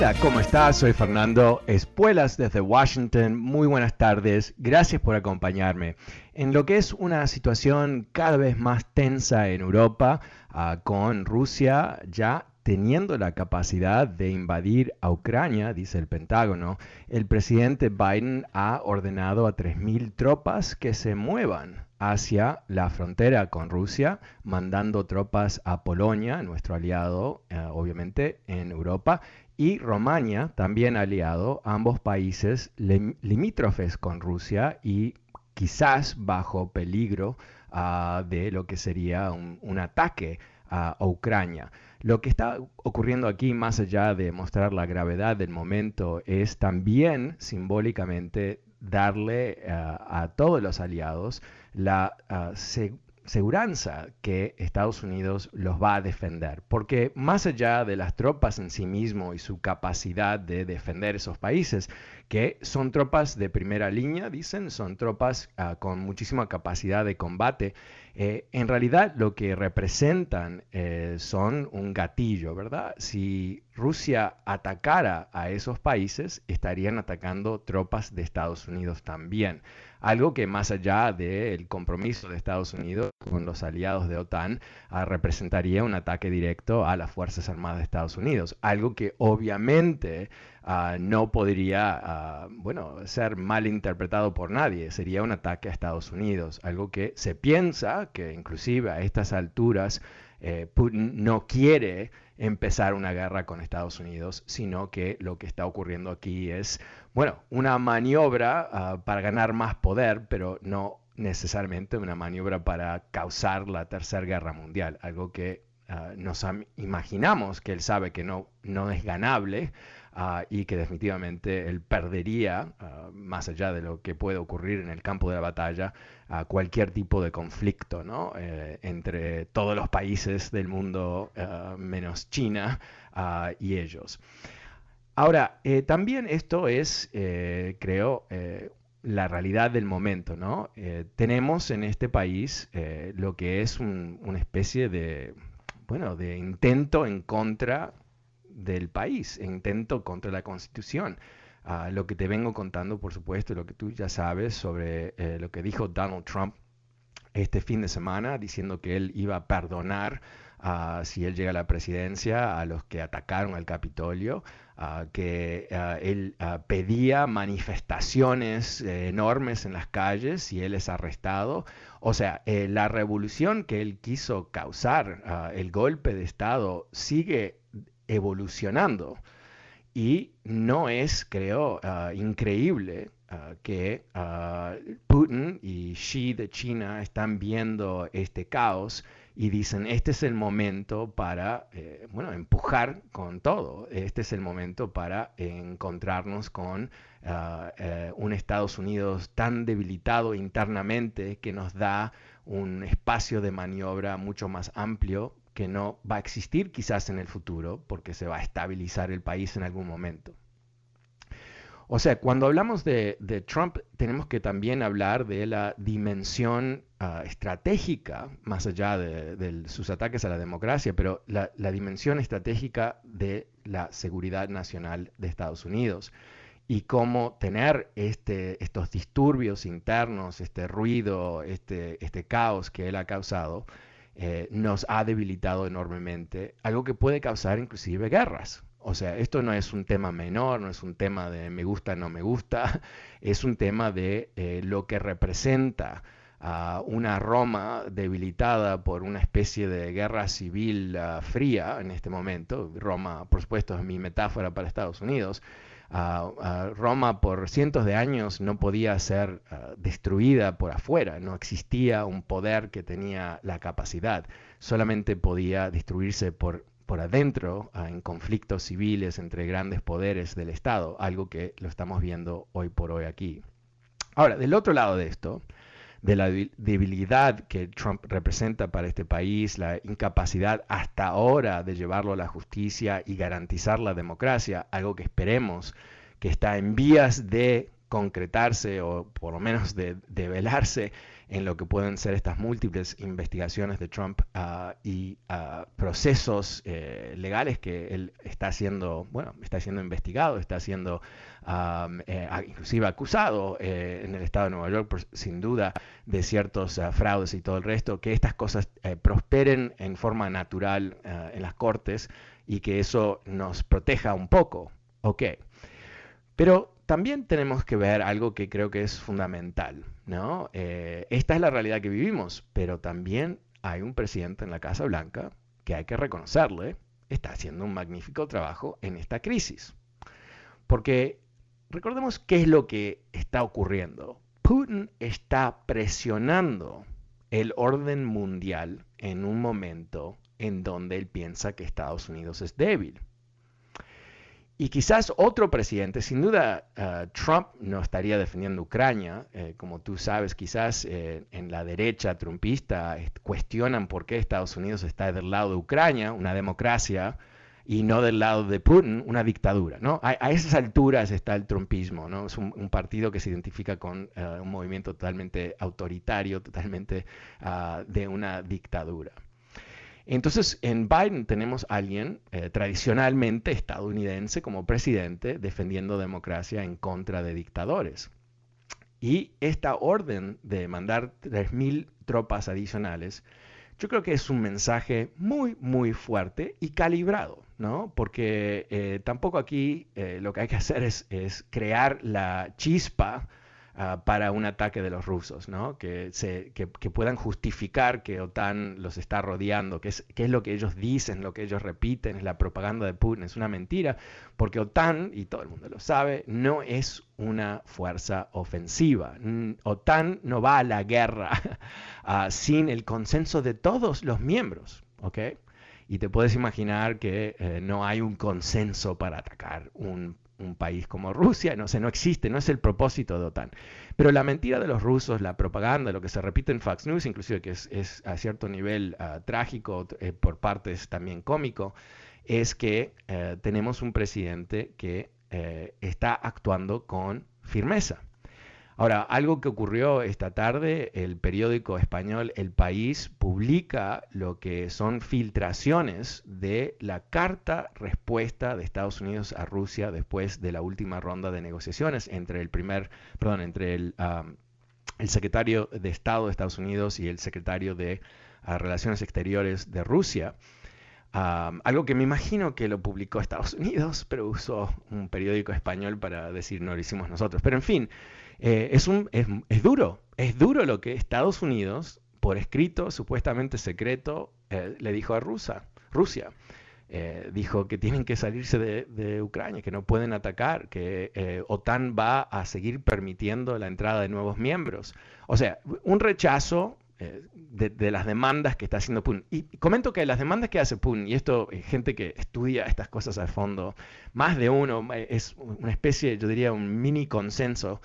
Hola, ¿cómo estás? Soy Fernando Espuelas desde Washington. Muy buenas tardes. Gracias por acompañarme. En lo que es una situación cada vez más tensa en Europa, uh, con Rusia ya teniendo la capacidad de invadir a Ucrania, dice el Pentágono, el presidente Biden ha ordenado a 3.000 tropas que se muevan hacia la frontera con Rusia, mandando tropas a Polonia, nuestro aliado, eh, obviamente, en Europa, y Romania, también aliado, ambos países limítrofes con Rusia y quizás bajo peligro uh, de lo que sería un, ataque a Ucrania. Lo que está ocurriendo aquí, más allá de mostrar la gravedad del momento, es también simbólicamente darle uh, a todos los aliados la uh, seguranza que Estados Unidos los va a defender, porque más allá de las tropas en sí mismo y su capacidad de defender esos países, que son tropas de primera línea, dicen, son tropas uh, con muchísima capacidad de combate, eh, en realidad lo que representan eh, son un gatillo, ¿verdad? Si Rusia atacara a esos países, estarían atacando tropas de Estados Unidos también algo que más allá del compromiso de Estados Unidos con los aliados de OTAN, uh, representaría un ataque directo a las Fuerzas Armadas de Estados Unidos, algo que obviamente uh, no podría, uh, bueno, ser mal interpretado por nadie, sería un ataque a Estados Unidos, algo que se piensa que inclusive a estas alturas eh, Putin no quiere empezar una guerra con Estados Unidos, sino que lo que está ocurriendo aquí es, bueno, una maniobra uh, para ganar más poder, pero no necesariamente una maniobra para causar la Tercera Guerra Mundial, algo que uh, nos imaginamos que él sabe que no, no es ganable, Uh, y que definitivamente él perdería, uh, más allá de lo que puede ocurrir en el campo de la batalla, uh, cualquier tipo de conflicto ¿no? eh, entre todos los países del mundo menos China y ellos. Ahora, eh, también esto es, eh, creo, la realidad del momento, ¿no? tenemos en este país lo que es un, una especie de, bueno, de intento en contra del país, intento contra la constitución. Uh, lo que te vengo contando, por supuesto, lo que tú ya sabes sobre eh, lo que dijo Donald Trump este fin de semana, diciendo que él iba a perdonar uh, si él llega a la presidencia a los que atacaron al Capitolio, uh, que él pedía manifestaciones eh, enormes en las calles si él es arrestado. O sea, eh, la revolución que él quiso causar, el golpe de Estado, sigue evolucionando. Y no es, creo, uh, increíble uh, que uh, Putin y Xi de China están viendo este caos y dicen, este es el momento para, eh, bueno, empujar con todo. Este es el momento para encontrarnos con eh, un Estados Unidos tan debilitado internamente que nos da un espacio de maniobra mucho más amplio que no va a existir quizás en el futuro porque se va a estabilizar el país en algún momento. O sea, cuando hablamos de, Trump, tenemos que también hablar de la dimensión uh, estratégica, más allá de, sus ataques a la democracia, pero la, la, dimensión estratégica de la seguridad nacional de Estados Unidos y cómo tener este, estos disturbios internos, este ruido, este, este caos que él ha causado, eh, nos ha debilitado enormemente, algo que puede causar inclusive guerras. O sea, esto no es un tema menor, no es un tema de me gusta, no me gusta, es un tema de eh, lo que representa a una Roma debilitada por una especie de guerra civil ah, fría en este momento. Roma, por supuesto, es mi metáfora para Estados Unidos. Roma por cientos de años no podía ser ah, destruida por afuera, no existía un poder que tenía la capacidad, solamente podía destruirse por, por adentro ah, en conflictos civiles entre grandes poderes del Estado, algo que lo estamos viendo hoy por hoy aquí. Ahora, del otro lado de esto, de la debilidad que Trump representa para este país, la incapacidad hasta ahora de llevarlo a la justicia y garantizar la democracia, algo que esperemos que está en vías de concretarse o por lo menos de, velarse en lo que pueden ser estas múltiples investigaciones de Trump ah, y ah, procesos eh, legales que él está siendo, bueno, está siendo investigado, está siendo eh, inclusive acusado eh, en el estado de Nueva York, sin duda, de ciertos ah, fraudes y todo el resto, que estas cosas prosperen en forma natural en las cortes y que eso nos proteja un poco. Ok. Pero también tenemos que ver algo que creo que es fundamental, ¿no? Eh, esta es la realidad que vivimos, pero también hay un presidente en la Casa Blanca que hay que reconocerle, está haciendo un magnífico trabajo en esta crisis. Porque recordemos qué es lo que está ocurriendo. Putin está presionando el orden mundial en un momento en donde él piensa que Estados Unidos es débil. Y quizás otro presidente, sin duda uh, Trump no estaría defendiendo Ucrania, eh, como tú sabes, quizás eh, en la derecha trumpista cuestionan por qué Estados Unidos está del lado de Ucrania, una democracia, y no del lado de Putin, una dictadura. ¿no? A, esas alturas está el trumpismo, ¿no? es un, partido que se identifica con uh, un movimiento totalmente autoritario, totalmente uh, de una dictadura. Entonces, en Biden tenemos a alguien eh, tradicionalmente estadounidense como presidente defendiendo democracia en contra de dictadores. Y esta orden de mandar 3.000 tropas adicionales, yo creo que es un mensaje muy, muy fuerte y calibrado, ¿no? Porque eh, tampoco aquí eh, lo que hay que hacer es, es crear la chispa Ah, para un ataque de los rusos, ¿no? que, se, que, puedan justificar que OTAN los está rodeando, que es, que es lo que ellos dicen, lo que ellos repiten, es la propaganda de Putin, es una mentira, porque OTAN, y todo el mundo lo sabe, no es una fuerza ofensiva. OTAN no va a la guerra uh, sin el consenso de todos los miembros, ¿ok? Y te puedes imaginar que eh, no hay un consenso para atacar un un país como Rusia, no sé, no existe, no es el propósito de OTAN. Pero la mentira de los rusos, la propaganda, lo que se repite en Fox News, inclusive que es, a cierto nivel ah, trágico, eh, por partes también cómico, es que eh, tenemos un presidente que eh, está actuando con firmeza. Ahora, algo que ocurrió esta tarde, el periódico español El País publica lo que son filtraciones de la carta respuesta de Estados Unidos a Rusia después de la última ronda de negociaciones entre el primer, perdón, entre el, secretario de Estado de Estados Unidos y el secretario de ah, Relaciones Exteriores de Rusia. algo que me imagino que lo publicó Estados Unidos, pero usó un periódico español para decir no lo hicimos nosotros. Pero en fin, eh, es, un, es, duro, es duro lo que Estados Unidos, por escrito, supuestamente secreto, eh, le dijo a Rusia. Rusia. Eh, dijo que tienen que salirse de, Ucrania, que no pueden atacar, que OTAN va a seguir permitiendo la entrada de nuevos miembros. O sea, un rechazo de, las demandas que está haciendo Putin. Y comento que las demandas que hace Putin, y esto, gente que estudia estas cosas a fondo, más de uno, es una especie, yo diría, un mini consenso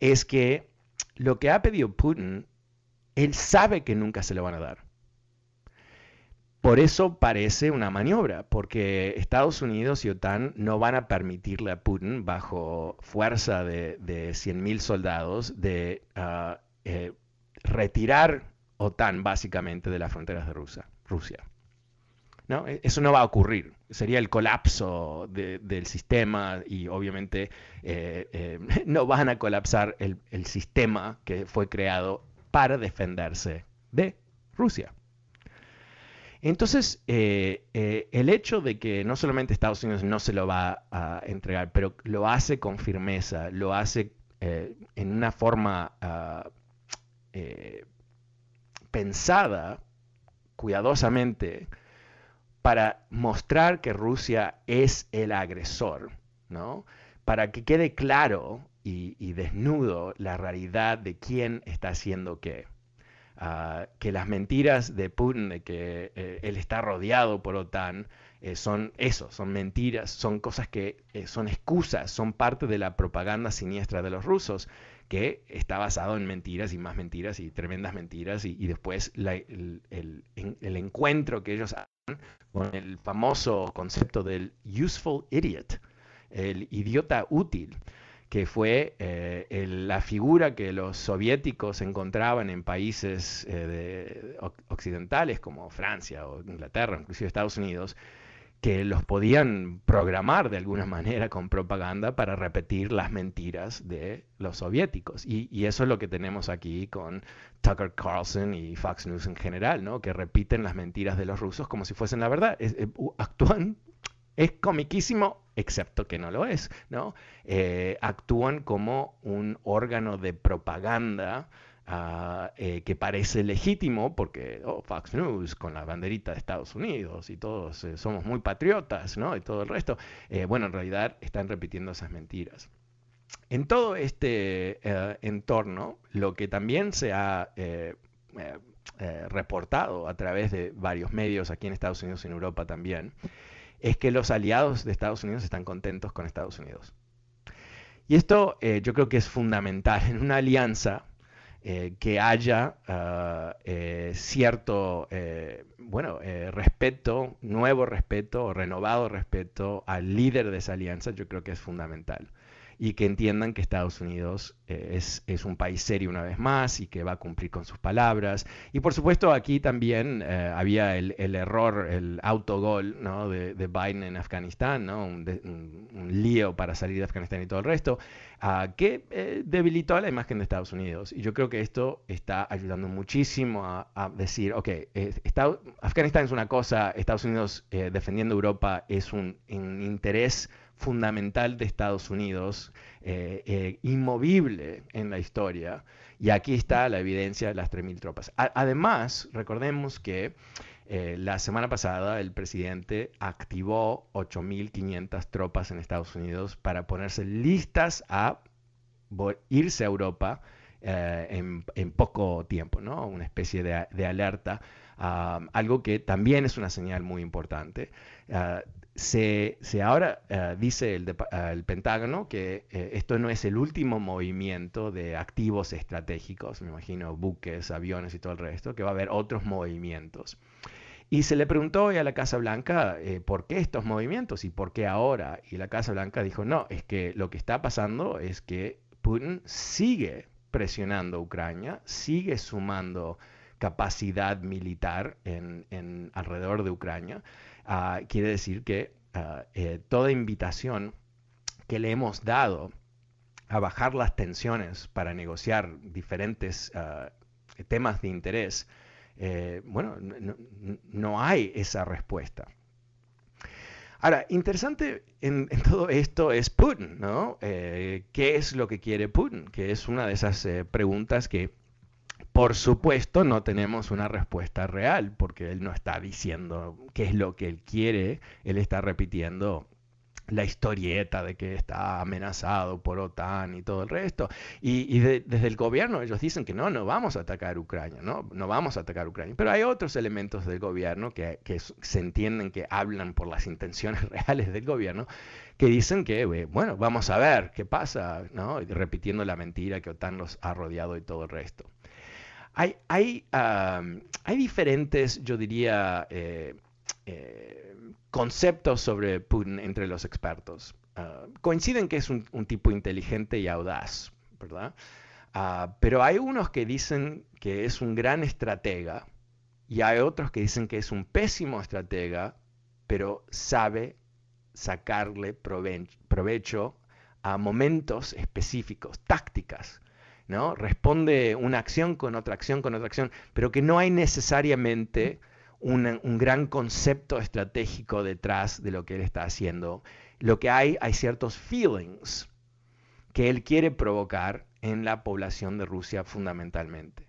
es que lo que ha pedido Putin, él sabe que nunca se lo van a dar. Por eso parece una maniobra, porque Estados Unidos y OTAN no van a permitirle a Putin, bajo fuerza de, de 100.000 soldados, de ah, eh, retirar OTAN básicamente de las fronteras de Rusia. ¿No? E, eso no va a ocurrir. Sería el colapso del sistema y obviamente eh, eh, no van a colapsar el, sistema que fue creado para defenderse de Rusia. Entonces, eh, el hecho de que no solamente Estados Unidos no se lo va a entregar, pero lo hace con firmeza, lo hace en una forma ah, pensada cuidadosamente para mostrar que Rusia es el agresor, ¿no? Para que quede claro y, desnudo la realidad de quién está haciendo qué. Ah, que las mentiras de Putin, de que eh, él está rodeado por OTAN, eh, son eso, son mentiras, son cosas que eh, son excusas, son parte de la propaganda siniestra de los rusos, que está basado en mentiras y más mentiras y tremendas mentiras, y, después el, el, encuentro que ellos hacen con el famoso concepto del useful idiot, el idiota útil que fue eh, la figura que los soviéticos encontraban en países eh, occidentales como Francia o Inglaterra, inclusive Estados Unidos, que los podían programar de alguna manera con propaganda para repetir las mentiras de los soviéticos. Y, eso es lo que tenemos aquí con Tucker Carlson y Fox News en general, ¿no? que repiten las mentiras de los rusos como si fuesen la verdad. Eh, actúan es comiquísimo, excepto que no lo es, ¿no? Eh, actúan como un órgano de propaganda ah, eh, que parece legítimo porque oh, Fox News con la banderita de Estados Unidos y todos eh, somos muy patriotas. Y todo el resto. bueno, en realidad están repitiendo esas mentiras. En todo este entorno, lo que también se ha reportado a través de varios medios aquí en Estados Unidos y en Europa también, es que los aliados de Estados Unidos están contentos con Estados Unidos. Y esto eh, yo creo que es fundamental en una alianza eh, que haya ah, eh, cierto, bueno, respeto, nuevo respeto, renovado respeto al líder de esa alianza, yo creo que es fundamental y que entiendan que Estados Unidos eh, es, es, un país serio una vez más y que va a cumplir con sus palabras. Y por supuesto aquí también eh, había el, el, error, el autogol ¿no? de, de, Biden en Afganistán, ¿no? un, un, lío para salir de Afganistán y todo el resto, uh, que eh, debilitó la imagen de Estados Unidos. Y yo creo que esto está ayudando muchísimo a, a decir, ok, está, Afganistán es una cosa, Estados Unidos defendiendo Europa es un, un interés fundamental de Estados Unidos, eh, eh, inmovible en la historia. Y aquí está la evidencia de las 3.000 tropas. además, recordemos que eh, la semana pasada el presidente activó 8.500 tropas en Estados Unidos para ponerse listas a irse a Europa en, poco tiempo, ¿no? Una especie de, alerta, ah, algo que también es una señal muy importante. Ah, se, ahora eh, dice el, el, Pentágono que eh, esto no es el último movimiento de activos estratégicos, me imagino buques, aviones y todo el resto, que va a haber otros movimientos. Y se le preguntó a la Casa Blanca eh, por qué estos movimientos y por qué ahora. Y la Casa Blanca dijo, no, es que lo que está pasando es que Putin sigue presionando a Ucrania, sigue sumando capacidad militar en alrededor de Ucrania. Ah, quiere decir que ah, eh, toda invitación que le hemos dado a bajar las tensiones para negociar diferentes ah, temas de interés, eh, bueno, no, hay esa respuesta. Ahora, interesante en, todo esto es Putin, ¿no? Eh, ¿Qué es lo que quiere Putin? Que es una de esas preguntas que por supuesto, no tenemos una respuesta real, porque él no está diciendo qué es lo que él quiere, él está repitiendo la historieta de que está amenazado por OTAN y todo el resto. Y, desde el gobierno ellos dicen que no, no vamos a atacar Ucrania, no, no vamos a atacar Ucrania. Pero hay otros elementos del gobierno que, se entienden que hablan por las intenciones reales del gobierno, que dicen que, eh, bueno, vamos a ver qué pasa, ¿no? repitiendo la mentira que OTAN los ha rodeado y todo el resto. Hay, diferentes, yo diría, eh, eh, conceptos sobre Putin entre los expertos. Ah, coinciden que es un, tipo inteligente y audaz, ¿verdad? Ah, pero hay unos que dicen que es un gran estratega y hay otros que dicen que es un pésimo estratega, pero sabe sacarle provecho a momentos específicos, tácticas. ¿No? Responde una acción con otra acción con otra acción, pero que no hay necesariamente un, gran concepto estratégico detrás de lo que él está haciendo. Lo que hay, hay ciertos feelings que él quiere provocar en la población de Rusia fundamentalmente.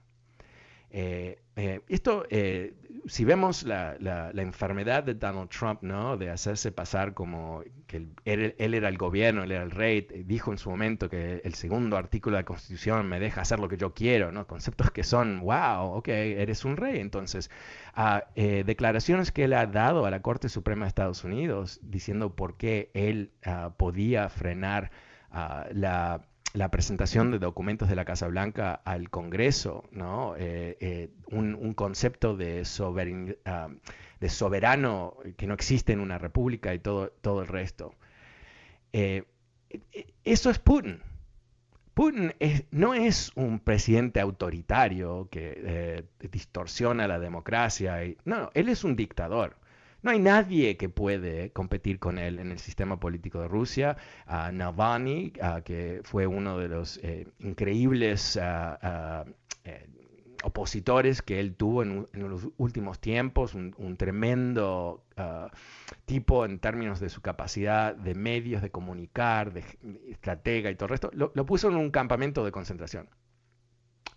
Eh, eh, esto, eh, si vemos la, enfermedad de Donald Trump, ¿no? De hacerse pasar como que él, era el gobierno, él era el rey, dijo en su momento que el segundo artículo de la Constitución me deja hacer lo que yo quiero, ¿no? Conceptos que son, wow, ok, eres un rey. Entonces, ah, declaraciones que él ha dado a la Corte Suprema de Estados Unidos diciendo por qué él ah, podía frenar ah, la la presentación de documentos de la Casa Blanca al Congreso, ¿no? Eh, eh, un, concepto de, ah, de, soberano que no existe en una república y todo, todo el resto. Eh, eso es Putin. Putin no es un presidente autoritario que distorsiona la democracia. Y, no, él es un dictador. No hay nadie que puede competir con él en el sistema político de Rusia. Uh, Navalny, que fue uno de los eh, increíbles eh, opositores que él tuvo en, los últimos tiempos, un, tremendo tipo en términos de su capacidad de medios, de comunicar, de, estratega y todo el resto, lo puso en un campamento de concentración.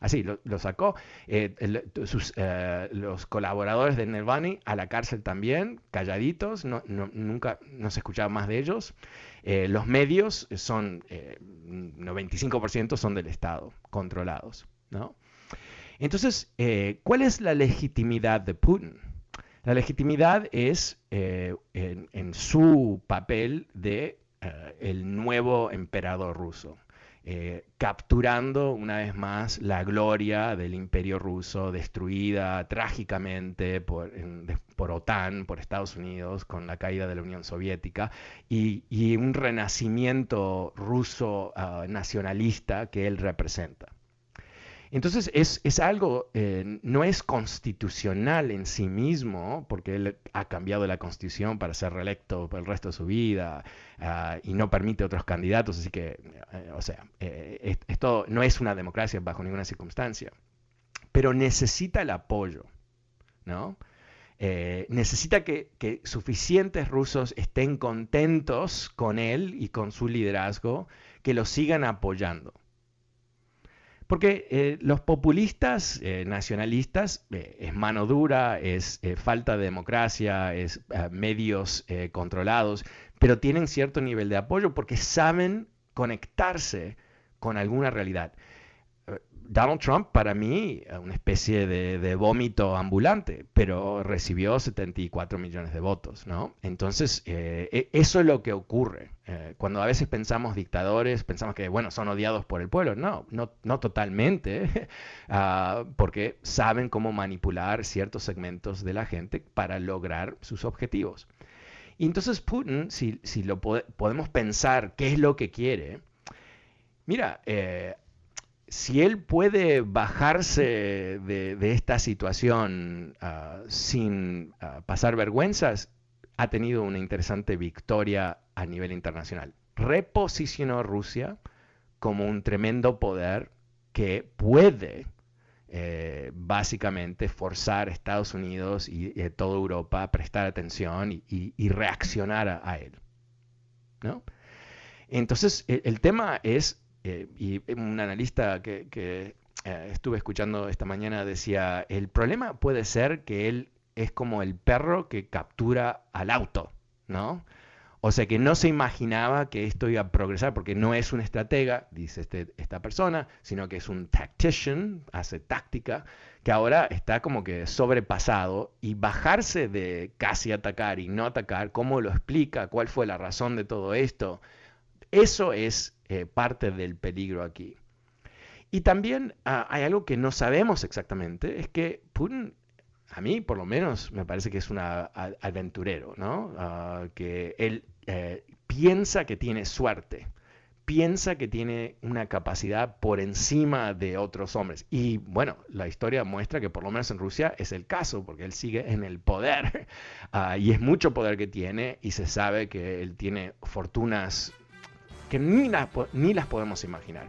Así, lo, sacó. Eh, eh, los colaboradores de Nelvani a la cárcel también, calladitos, nunca no se escuchaba más de ellos. Eh, los medios son, 95% son del Estado, controlados. ¿no? Entonces, ¿cuál es la legitimidad de Putin? La legitimidad es en, su papel de el nuevo emperador ruso. Eh, capturando una vez más la gloria del imperio ruso destruida trágicamente por, OTAN, por Estados Unidos, con la caída de la Unión Soviética, y, un renacimiento ruso ah, nacionalista que él representa. Entonces es, algo, eh, no es constitucional en sí mismo, porque él ha cambiado la constitución para ser reelecto por el resto de su vida ah, y no permite otros candidatos, así que, eh, o sea, eh, esto no es una democracia bajo ninguna circunstancia, pero necesita el apoyo, ¿no? necesita que, suficientes rusos estén contentos con él y con su liderazgo, que lo sigan apoyando. Porque eh, los populistas eh, nacionalistas eh, es mano dura, es falta de democracia, es medios controlados, pero tienen cierto nivel de apoyo porque saben conectarse con alguna realidad. Donald Trump para mí una especie de, vómito ambulante, pero recibió 74 millones de votos, ¿no? Entonces, eh, e, eso es lo que ocurre. Eh, cuando a veces pensamos dictadores, pensamos que, bueno, son odiados por el pueblo. No, no, no totalmente, ah, porque saben cómo manipular ciertos segmentos de la gente para lograr sus objetivos. Y entonces Putin, si, si lo podemos pensar qué es lo que quiere, mira, eh, si él puede bajarse de, esta situación ah, sin ah, pasar vergüenzas, ha tenido una interesante victoria a nivel internacional. Reposicionó a Rusia como un tremendo poder que puede eh, básicamente forzar a Estados Unidos y, a toda Europa a prestar atención y, reaccionar a, él. Entonces, el tema es eh, y un analista que, eh, estuve escuchando esta mañana decía, el problema puede ser que él es como el perro que captura al auto, ¿no? O sea que no se imaginaba que esto iba a progresar porque no es un estratega, dice este, esta persona, sino que es un tactician, hace táctica, que ahora está como que sobrepasado y bajarse de casi atacar y no atacar, ¿cómo lo explica? ¿Cuál fue la razón de todo esto? Eso es eh, parte del peligro aquí. Y también ah, hay algo que no sabemos exactamente, es que Putin, a mí por lo menos, me parece que es un aventurero, ¿no? Ah, que él eh, piensa que tiene suerte, piensa que tiene una capacidad por encima de otros hombres. Y bueno, la historia muestra que por lo menos en Rusia es el caso, porque él sigue en el poder ah, y es mucho poder que tiene y se sabe que él tiene fortunas que ni, ni las podemos imaginar.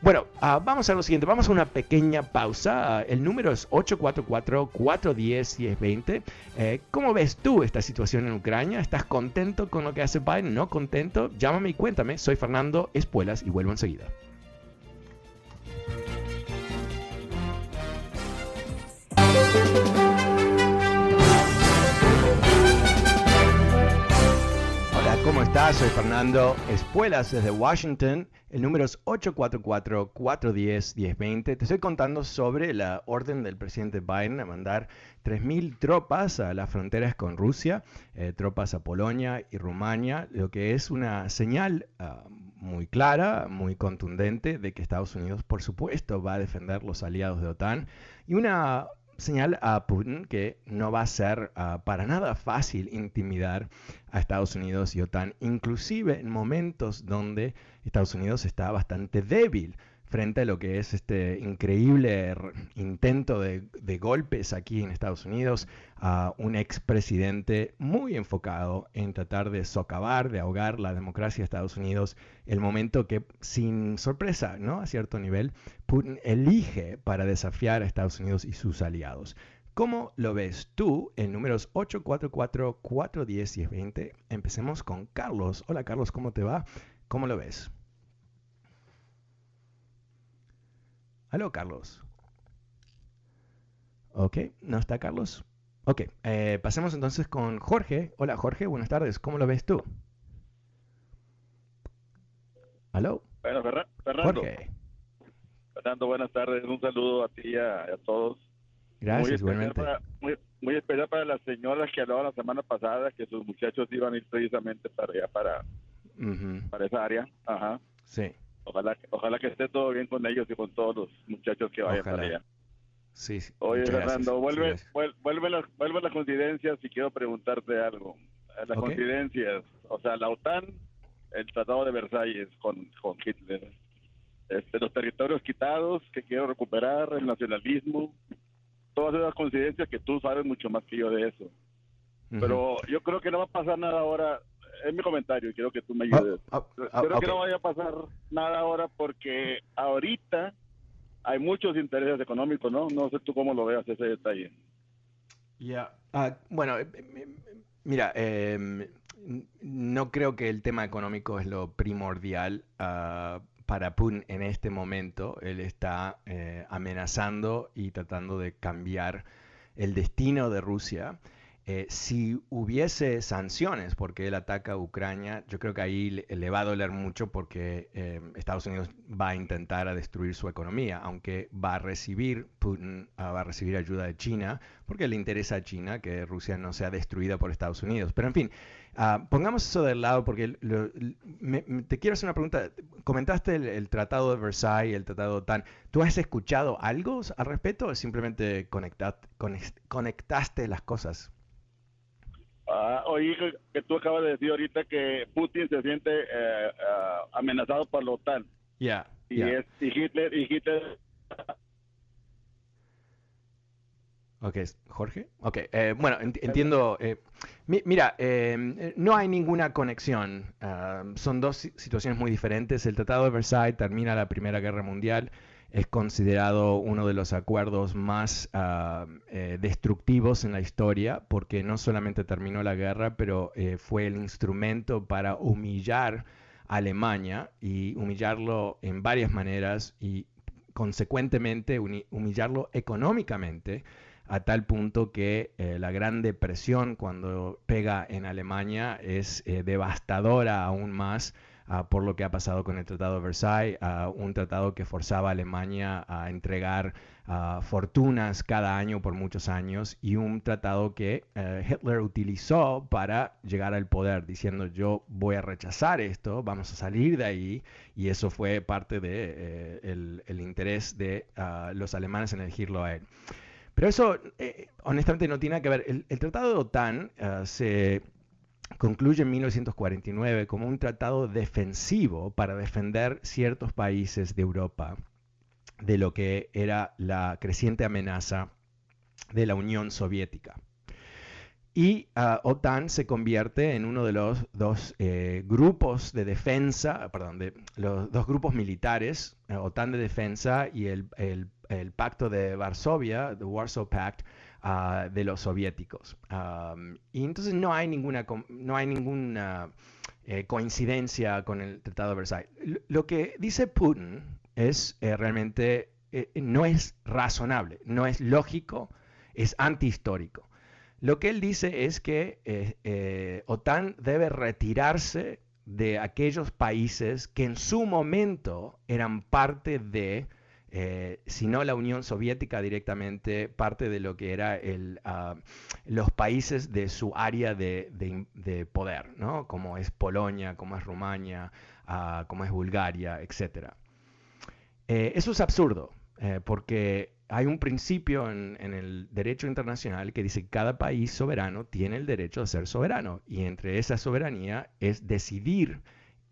Bueno, uh, vamos a lo siguiente, vamos a una pequeña pausa. Uh, el número es 844-410-1020. Eh, ¿Cómo ves tú esta situación en Ucrania? ¿Estás contento con lo que hace Biden? ¿No contento? Llámame y cuéntame. Soy Fernando Espuelas y vuelvo enseguida. Soy Fernando Espuelas desde Washington. El número es 844-410-1020. Te estoy contando sobre la orden del presidente Biden a mandar 3.000 tropas a las fronteras con Rusia, eh, tropas a Polonia y Rumania, lo que es una señal uh, muy clara, muy contundente de que Estados Unidos, por supuesto, va a defender los aliados de OTAN y una señal a Putin que no va a ser uh, para nada fácil intimidar a Estados Unidos y OTAN, inclusive en momentos donde Estados Unidos está bastante débil frente a lo que es este increíble intento de, golpes aquí en Estados Unidos a un expresidente muy enfocado en tratar de socavar, de ahogar la democracia de Estados Unidos, el momento que sin sorpresa, ¿no? A cierto nivel, Putin elige para desafiar a Estados Unidos y sus aliados. ¿Cómo lo ves tú en números 844-410-1020? Empecemos con Carlos. Hola Carlos, ¿cómo te va? ¿Cómo lo ves? Aló, Carlos. Ok, ¿no está Carlos? Ok, eh, pasemos entonces con Jorge. Hola, Jorge, buenas tardes. ¿Cómo lo ves tú? ¿Aló? Bueno, Fernando. Jorge. Fernando, buenas tardes. Un saludo a ti y a, todos. Gracias, muy igualmente. muy, especial para las señoras que hablaban la semana pasada que sus muchachos iban a ir precisamente para allá, para, para esa área. Ajá. Sí. Ojalá, ojalá que esté todo bien con ellos y con todos los muchachos que vayan para allá. Sí, sí. Oye, Fernando, vuelve, vuelve, las, vuelve las coincidencias y quiero preguntarte algo. Eh, las coincidencias, o sea, la OTAN, el Tratado de Versalles con, con Hitler, este, los territorios quitados que quiero recuperar, el nacionalismo, todas esas coincidencias que tú sabes mucho más que yo de eso. Pero yo creo que no va a pasar nada ahora es mi comentario y quiero que tú me ayudes. Ah, ah, ah, creo que no vaya a pasar nada ahora porque ahorita hay muchos intereses económicos, ¿no? No sé tú cómo lo veas ese detalle. Ya, bueno, eh, eh, mira, em, no creo que el tema económico es lo primordial para Putin en este momento. Él está eh, amenazando y tratando de cambiar el destino de Rusia. Eh, si hubiese sanciones porque él ataca a Ucrania, yo creo que ahí le, va a doler mucho porque eh, Estados Unidos va a intentar a destruir su economía, aunque va a recibir Putin ah, va a recibir ayuda de China, porque le interesa a China que Rusia no sea destruida por Estados Unidos. Pero en fin, uh, pongamos eso del lado porque te quiero hacer una pregunta. Comentaste el, Tratado de Versailles, el Tratado de OTAN. ¿Tú has escuchado algo al respecto o simplemente conectaste las cosas? Ah, oí que, tú acabas de decir ahorita que Putin se siente eh, ah, amenazado por la OTAN. Ya. y, Hitler, y Hitler. Ok, Jorge. Ok, eh, bueno, entiendo. Eh, mira, em, no hay ninguna conexión. Ah, son dos situaciones muy diferentes. El Tratado de Versailles termina la Primera Guerra Mundial es considerado uno de los acuerdos más ah, eh, destructivos en la historia porque no solamente terminó la guerra, pero eh, fue el instrumento para humillar a Alemania y humillarlo en varias maneras y consecuentemente humillarlo económicamente a tal punto que eh, la Gran Depresión cuando pega en Alemania es devastadora aún más por lo que ha pasado con el Tratado de Versailles, un tratado que forzaba a Alemania a entregar fortunas cada año por muchos años y un tratado que eh, Hitler utilizó para llegar al poder, diciendo yo voy a rechazar esto, vamos a salir de ahí y eso fue parte del de, eh, el, interés de los alemanes en elegirlo a él. Pero eso, eh, honestamente, no tiene que ver. El, el Tratado de OTAN se concluye en 1949 como un tratado defensivo para defender ciertos países de Europa de lo que era la creciente amenaza de la Unión Soviética. y uh, OTAN se convierte en uno de los dos eh, grupos de defensa, los dos grupos militares, eh, OTAN de defensa y el, el, el, Pacto de Varsovia, the Warsaw Pact, uh, de los soviéticos. Y entonces no hay ninguna, no hay ninguna eh, coincidencia con el Tratado de Versailles. Lo que dice Putin es realmente, no es razonable, no es lógico, es antihistórico. Lo que él dice es que eh, eh, OTAN debe retirarse de aquellos países que en su momento eran parte de, eh, si no la Unión Soviética directamente, parte de lo que eran ah, los países de su área de, poder, como es Polonia, como es Rumania, ah, como es Bulgaria, etc. eso es absurdo, porque hay un principio en, el derecho internacional que dice que cada país soberano tiene el derecho a ser soberano y entre esa soberanía es decidir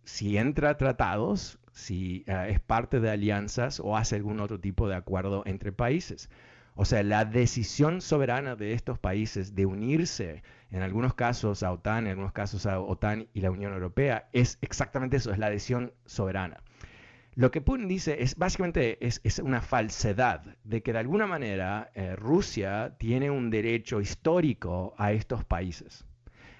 si entra tratados, si eh, es parte de alianzas o hace algún otro tipo de acuerdo entre países. O sea, la decisión soberana de estos países de unirse, en algunos casos a OTAN, en algunos casos a OTAN y la Unión Europea, es exactamente eso, es la decisión soberana. Lo que Putin dice es básicamente es, una falsedad de que de alguna manera eh, Rusia tiene un derecho histórico a estos países.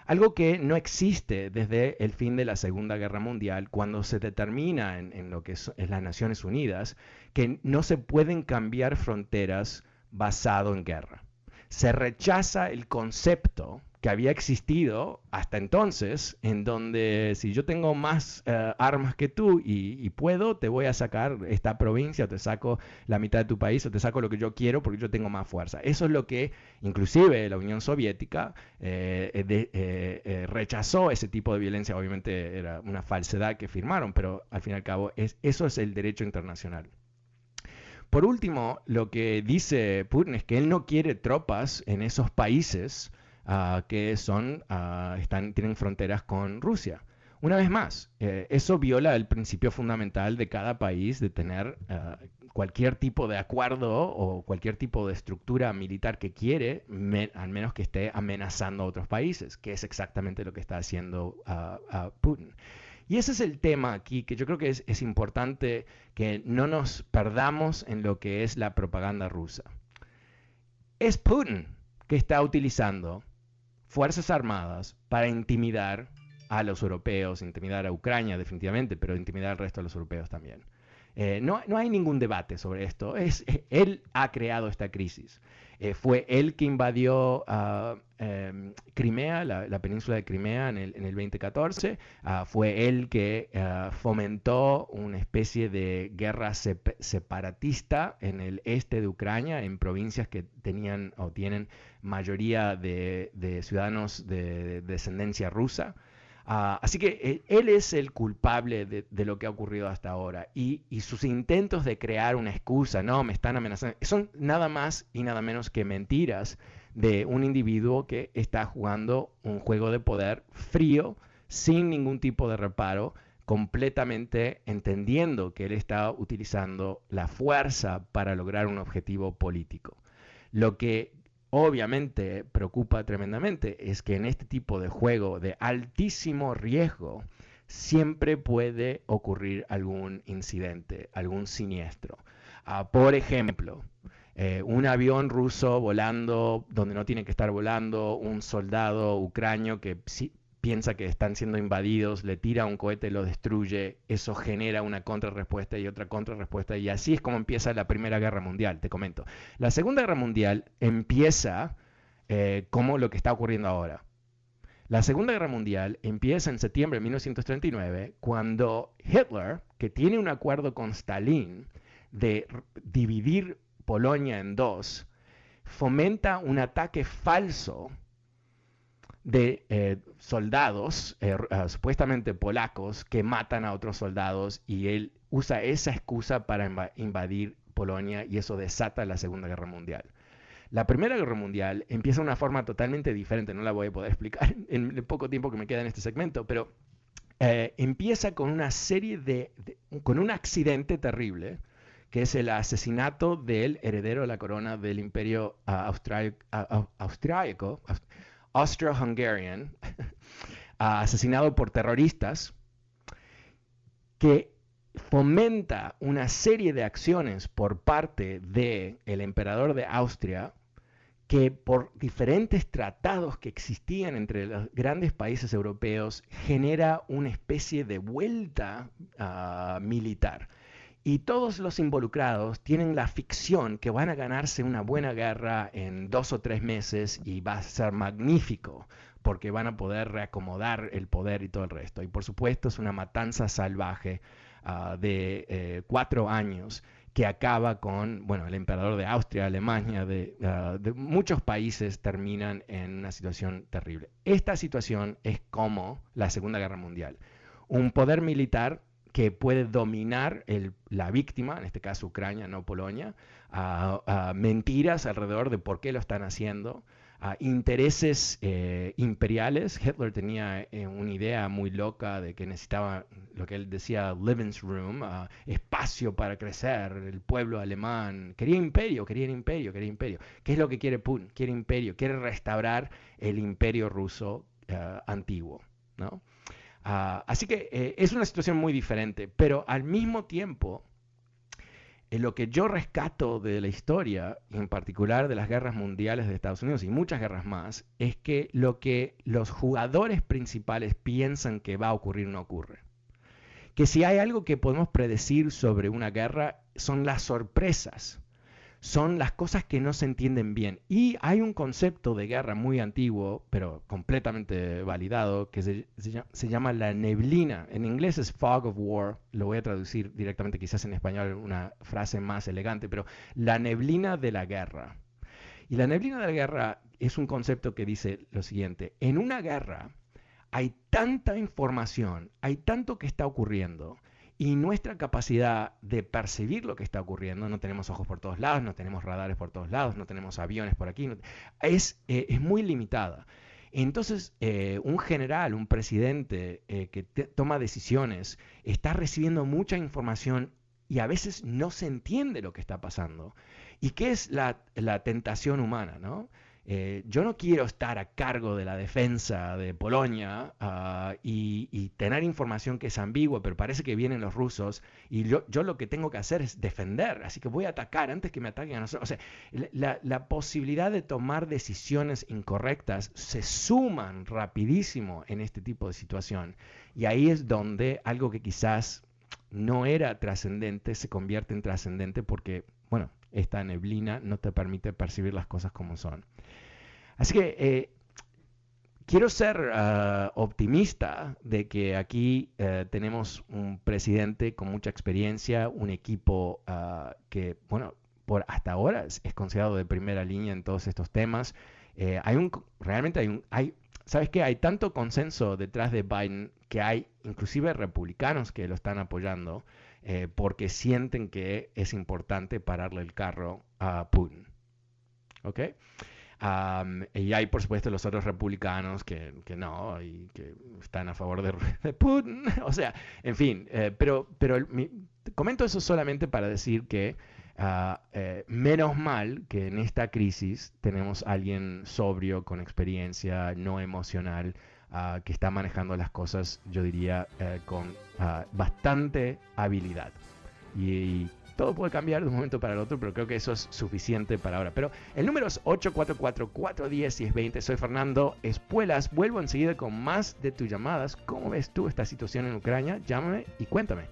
Algo que no existe desde el fin de la Segunda Guerra Mundial, cuando se determina en, lo que son las Naciones Unidas que no se pueden cambiar fronteras basado en guerra. Se rechaza el concepto que había existido hasta entonces, en donde si yo tengo más eh, armas que tú y, puedo, te voy a sacar esta provincia, o te saco la mitad de tu país, o te saco lo que yo quiero porque yo tengo más fuerza. Eso es lo que inclusive la Unión Soviética eh, eh, rechazó ese tipo de violencia. Obviamente era una falsedad que firmaron, pero al fin y al cabo es, eso es el derecho internacional. Por último, lo que dice Putin es que él no quiere tropas en esos países Ah, que son, ah, están, tienen fronteras con Rusia. Una vez más, eh, eso viola el principio fundamental de cada país de tener ah, cualquier tipo de acuerdo o cualquier tipo de estructura militar que quiere, al menos que esté amenazando a otros países, que es exactamente lo que está haciendo Putin. Y ese es el tema aquí, que yo creo que es, es importante que no nos perdamos en lo que es la propaganda rusa. Es Putin que está utilizando Fuerzas Armadas para intimidar a los europeos, intimidar a Ucrania definitivamente, pero intimidar al resto de los europeos también. Eh, no, no, hay ningún debate sobre esto. Es, él ha creado esta crisis. Eh, fue él que invadió uh, Crimea, la, península de Crimea en el, en el 2014. Ah, fue él que ah, fomentó una especie de guerra separatista en el este de Ucrania, en provincias que tenían o tienen mayoría de, ciudadanos de, descendencia rusa. Ah, así que eh, él es el culpable de, lo que ha ocurrido hasta ahora y, sus intentos de crear una excusa, no, me están amenazando, son nada más y nada menos que mentiras de un individuo que está jugando un juego de poder frío, sin ningún tipo de reparo, completamente entendiendo que él está utilizando la fuerza para lograr un objetivo político. Lo que obviamente preocupa tremendamente es que en este tipo de juego de altísimo riesgo siempre puede ocurrir algún incidente, algún siniestro. Ah, por ejemplo, eh, un avión ruso volando donde no tiene que estar volando, un soldado ucranio que piensa que están siendo invadidos, le tira un cohete, lo destruye, eso genera una contrarrespuesta y otra contrarrespuesta y así es como empieza la Primera Guerra Mundial, te comento. La Segunda Guerra Mundial empieza eh, como lo que está ocurriendo ahora. La Segunda Guerra Mundial empieza en septiembre de 1939 cuando Hitler, que tiene un acuerdo con Stalin de dividir Polonia en dos, fomenta un ataque falso de eh, soldados, eh, ah, supuestamente polacos, que matan a otros soldados y él usa esa excusa para invadir Polonia y eso desata la Segunda Guerra Mundial. La Primera Guerra Mundial empieza de una forma totalmente diferente, no la voy a poder explicar en el poco tiempo que me queda en este segmento, pero eh, empieza con una serie de, con un accidente terrible, que es el asesinato del heredero de la corona del imperio uh, austriaco, Austro-Hungarian, asesinado por terroristas, que fomenta una serie de acciones por parte del el emperador de Austria que por diferentes tratados que existían entre los grandes países europeos genera una especie de vuelta uh, militar. Y todos los involucrados tienen la ficción que van a ganarse una buena guerra en dos o tres meses y va a ser magnífico porque van a poder reacomodar el poder y todo el resto. Y por supuesto es una matanza salvaje uh, de eh, cuatro años que acaba con, bueno, el emperador de Austria, Alemania, de, uh, de, muchos países terminan en una situación terrible. Esta situación es como la Segunda Guerra Mundial. Un poder militar que puede dominar la víctima, en este caso Ucrania, no Polonia, uh, mentiras alrededor de por qué lo están haciendo, uh, intereses eh, imperiales. Hitler tenía eh, una idea muy loca de que necesitaba lo que él decía Lebensraum, espacio para crecer, el pueblo alemán. Quería imperio, quería imperio, quería imperio. ¿Qué es lo que quiere Putin? Quiere imperio, quiere restaurar el imperio ruso antiguo, ¿no? Uh, así que eh, es una situación muy diferente, pero al mismo tiempo, en lo que yo rescato de la historia, en particular de las guerras mundiales de Estados Unidos y muchas guerras más, es que lo que los jugadores principales piensan que va a ocurrir no ocurre. Que si hay algo que podemos predecir sobre una guerra son las sorpresas son las cosas que no se entienden bien. Y hay un concepto de guerra muy antiguo, pero completamente validado, que se, se, se, llama la neblina. En inglés es fog of war, lo voy a traducir directamente quizás en español una frase más elegante, pero la neblina de la guerra. Y la neblina de la guerra es un concepto que dice lo siguiente, en una guerra hay tanta información, hay tanto que está ocurriendo, y nuestra capacidad de percibir lo que está ocurriendo, no tenemos ojos por todos lados, no tenemos radares por todos lados, no tenemos aviones por aquí, es, eh, es, muy limitada. Entonces, eh, un general, un presidente eh, que toma decisiones, está recibiendo mucha información y a veces no se entiende lo que está pasando. ¿Y qué es la, la tentación humana? ¿no? Eh, yo no quiero estar a cargo de la defensa de Polonia uh, y, tener información que es ambigua, pero parece que vienen los rusos y yo, lo que tengo que hacer es defender, así que voy a atacar antes que me ataquen a nosotros. O sea, la posibilidad de tomar decisiones incorrectas se suman rapidísimo en este tipo de situación y ahí es donde algo que quizás no era trascendente se convierte en trascendente porque, bueno, esta neblina no te permite percibir las cosas como son. Así que eh, quiero ser uh, optimista de que aquí uh, tenemos un presidente con mucha experiencia, un equipo uh, que, bueno, por hasta ahora es, es, considerado de primera línea en todos estos temas. Eh, hay un, realmente hay un, hay, ¿sabes qué? Hay tanto consenso detrás de Biden que hay inclusive republicanos que lo están apoyando eh, porque sienten que es importante pararle el carro a Putin. ¿Ok? Um, y hay, por supuesto, los otros republicanos que, que, no, y que están a favor de, de Putin. o sea, en fin, eh, pero, pero mi, comento eso solamente para decir que uh, eh, menos mal que en esta crisis tenemos alguien sobrio, con experiencia, no emocional, uh, que está manejando las cosas, yo diría, uh, con bastante habilidad. Y, y todo puede cambiar de un momento para el otro, pero creo que eso es suficiente para ahora. Pero el número es 844-410-1020. Soy Fernando Espuelas. Vuelvo enseguida con más de tus llamadas. ¿Cómo ves tú esta situación en Ucrania? Llámame y cuéntame.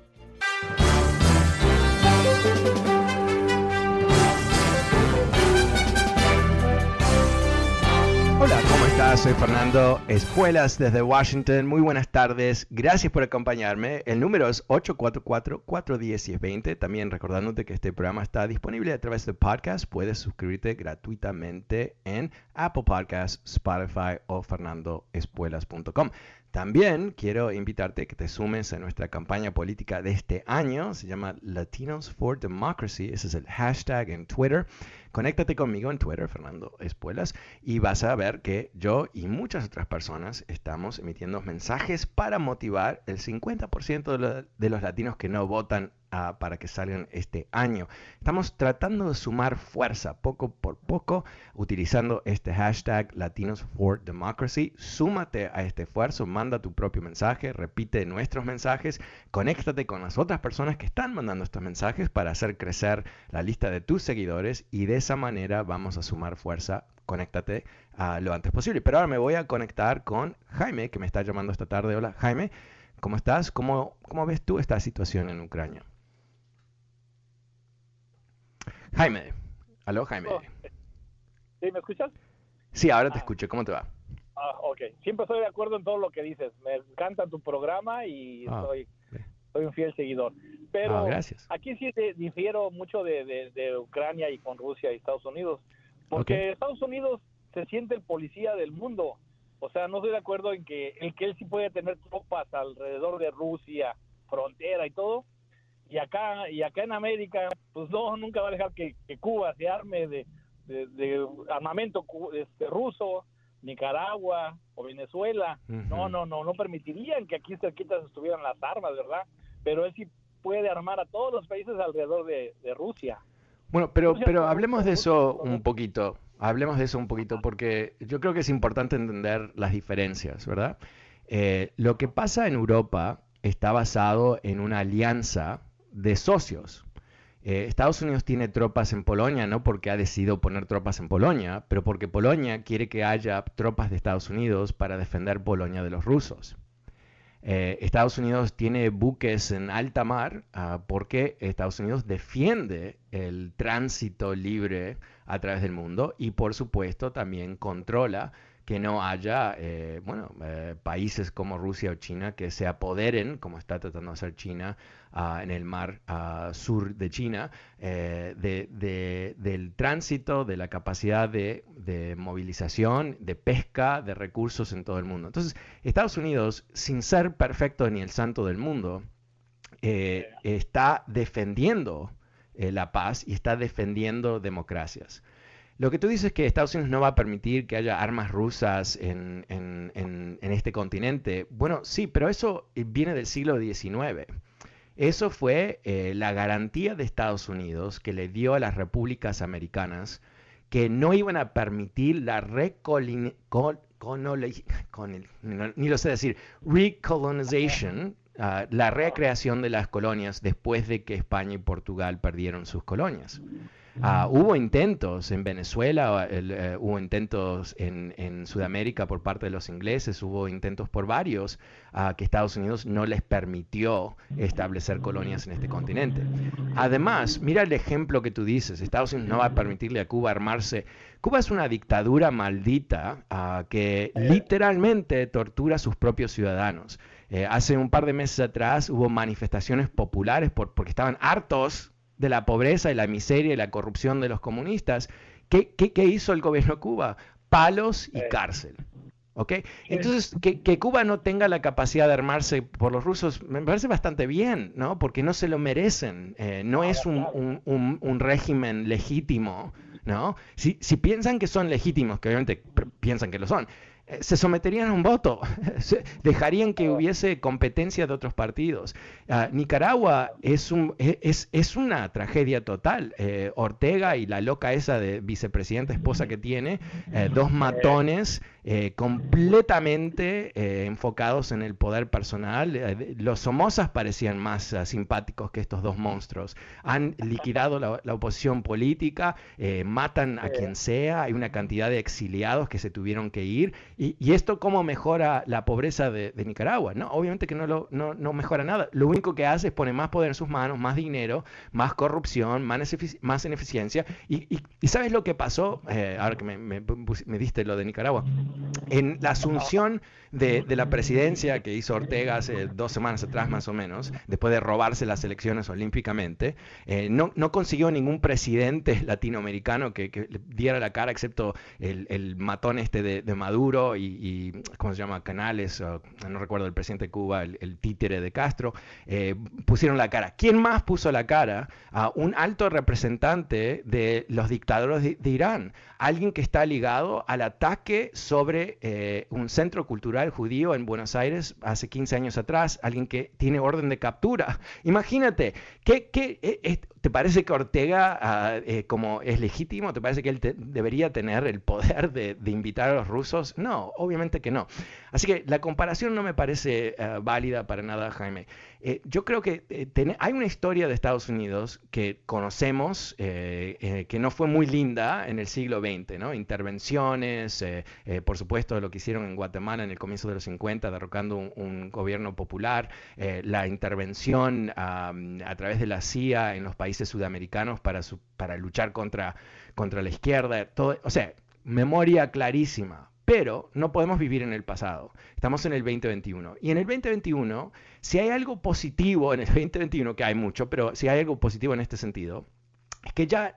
Soy Fernando Espuelas desde Washington. Muy buenas tardes. Gracias por acompañarme. El número es 844-410-1020. También recordándote que este programa está disponible a través de podcast. Puedes suscribirte gratuitamente en Apple Podcasts, Spotify o fernandoespuelas.com. También quiero invitarte a que te sumes a nuestra campaña política de este año. Se llama Latinos for Democracy. Ese es el hashtag en Twitter. Conéctate conmigo en Twitter, Fernando Espuelas, y vas a ver que yo y muchas otras personas estamos emitiendo mensajes para motivar el 50% de, lo, de los latinos que no votan ah, para que salgan este año. Estamos tratando de sumar fuerza poco por poco utilizando este hashtag Latinos for Democracy. Súmate a este esfuerzo, manda tu propio mensaje, repite nuestros mensajes, conéctate con las otras personas que están mandando estos mensajes para hacer crecer la lista de tus seguidores y de esa manera vamos a sumar fuerza conéctate a lo antes posible. Pero ahora me voy a conectar con Jaime, que me está llamando esta tarde. Hola, Jaime, ¿cómo estás? ¿Cómo, cómo ves tú esta situación en Ucrania? Jaime, aló, Jaime. Oh, ¿Sí, me escuchas? Sí, ahora te ah. escucho. ¿Cómo te va? Ah, ok. Siempre estoy de acuerdo en todo lo que dices. Me encanta tu programa y ah, soy, soy un fiel seguidor. Pero gracias. aquí sí difiero mucho de, de Ucrania y con Rusia y Estados Unidos. Porque Estados Unidos se siente el policía del mundo. O sea, no estoy de acuerdo en que el que él sí puede tener tropas alrededor de Rusia, frontera y todo. Y acá y acá en América, pues no, nunca va a dejar que, Cuba se arme de, armamento este, ruso, Nicaragua o Venezuela. No, no, no, no permitirían que aquí cerquitas estuvieran las armas, ¿verdad? Pero él sí puede armar a todos los países alrededor de Rusia. Bueno, pero, pero hablemos de eso un poquito. Hablemos de eso un poquito porque yo creo que es importante entender las diferencias, ¿verdad? Eh, lo que pasa en Europa está basado en una alianza de socios. Eh, Estados Unidos tiene tropas en Polonia no porque ha decidido poner tropas en Polonia, pero porque Polonia quiere que haya tropas de Estados Unidos para defender Polonia de los rusos. Eh, Estados Unidos tiene buques en alta mar ah, porque Estados Unidos defiende el tránsito libre a través del mundo y por supuesto también controla que no haya eh, bueno, eh, países como Rusia o China que se apoderen, como está tratando de hacer China ah, en el mar ah, sur de China, eh, del tránsito, de la capacidad de, movilización, de pesca, de recursos en todo el mundo. Entonces, Estados Unidos, sin ser perfecto ni el santo del mundo, está defendiendo la paz y está defendiendo democracias. Lo que tú dices es que Estados Unidos no va a permitir que haya armas rusas en, este continente. Bueno, sí, pero eso viene del siglo XIX. Eso fue eh, la garantía de Estados Unidos que le dio a las repúblicas americanas que no iban a permitir la recolonization, ah, la recreación de las colonias después de que España y Portugal perdieron sus colonias. Ah, hubo intentos en Venezuela, eh, hubo intentos en, Sudamérica por parte de los ingleses, hubo intentos por varios uh, que Estados Unidos no les permitió establecer colonias en este continente. Además, mira el ejemplo que tú dices, Estados Unidos no va a permitirle a Cuba armarse. Cuba es una dictadura maldita ah, que literalmente tortura a sus propios ciudadanos. Eh, hace un par de meses atrás hubo manifestaciones populares porque estaban hartos de la pobreza y la miseria y la corrupción de los comunistas, ¿qué, hizo el gobierno de Cuba? Palos y cárcel. ¿Ok? Entonces, que, Cuba no tenga la capacidad de armarse por los rusos me parece bastante bien, ¿no? Porque no se lo merecen. Eh, no es un, régimen legítimo, ¿no? Si, si piensan que son legítimos, que obviamente piensan que lo son, eh, se someterían a un voto, dejarían que hubiese competencia de otros partidos. Ah, Nicaragua es, un, e, es, es, una tragedia total. Eh, Ortega y la loca esa de vicepresidenta esposa que tiene, eh, dos matones completamente enfocados en el poder personal. los Somozas parecían más ah, simpáticos que estos dos monstruos. Han liquidado la, oposición política, matan a quien sea, hay una cantidad de exiliados que se tuvieron que ir y, esto cómo mejora la pobreza de, Nicaragua? ¿no? Obviamente que no, lo, no, no, mejora nada. Lo único que hace es poner más poder en sus manos, más dinero, más corrupción, más, más ineficiencia. Y, y, ¿sabes lo que pasó? Eh, ahora que me, me, me, diste lo de Nicaragua. En la asunción de, de, la presidencia que hizo Ortega hace dos semanas atrás más o menos, después de robarse las elecciones olímpicamente, eh, no, consiguió ningún presidente latinoamericano que, que, diera la cara, excepto el, matón este de, de Maduro y, ¿cómo se llama? Canales, no recuerdo el presidente de Cuba, el, títere de Castro, eh, pusieron la cara. ¿Quién más puso la cara? a un alto representante de los dictadores de, Irán, alguien que está ligado al ataque sobre sobre eh, un centro cultural judío en Buenos Aires hace 15 años atrás, alguien que tiene orden de captura. Imagínate, ¿qué, qué, ¿Te parece que Ortega, ah, eh, como es legítimo, te parece que él debería tener el poder de, invitar a los rusos? No, obviamente que no. Así que la comparación no me parece válida para nada, Jaime. Eh, yo creo que eh, hay una historia de Estados Unidos que conocemos, que no fue muy linda en el siglo XX, ¿no? Intervenciones, por supuesto, lo que hicieron en Guatemala en el comienzo de los 50, derrocando un, gobierno popular, la intervención a través de la CIA en los países sudamericanos para, para luchar contra, contra la izquierda. Todo, o sea, memoria clarísima. Pero no podemos vivir en el pasado. Estamos en el 2021. Y en el 2021, si hay algo positivo en el 2021, que hay mucho, pero si hay algo positivo en este sentido, es que ya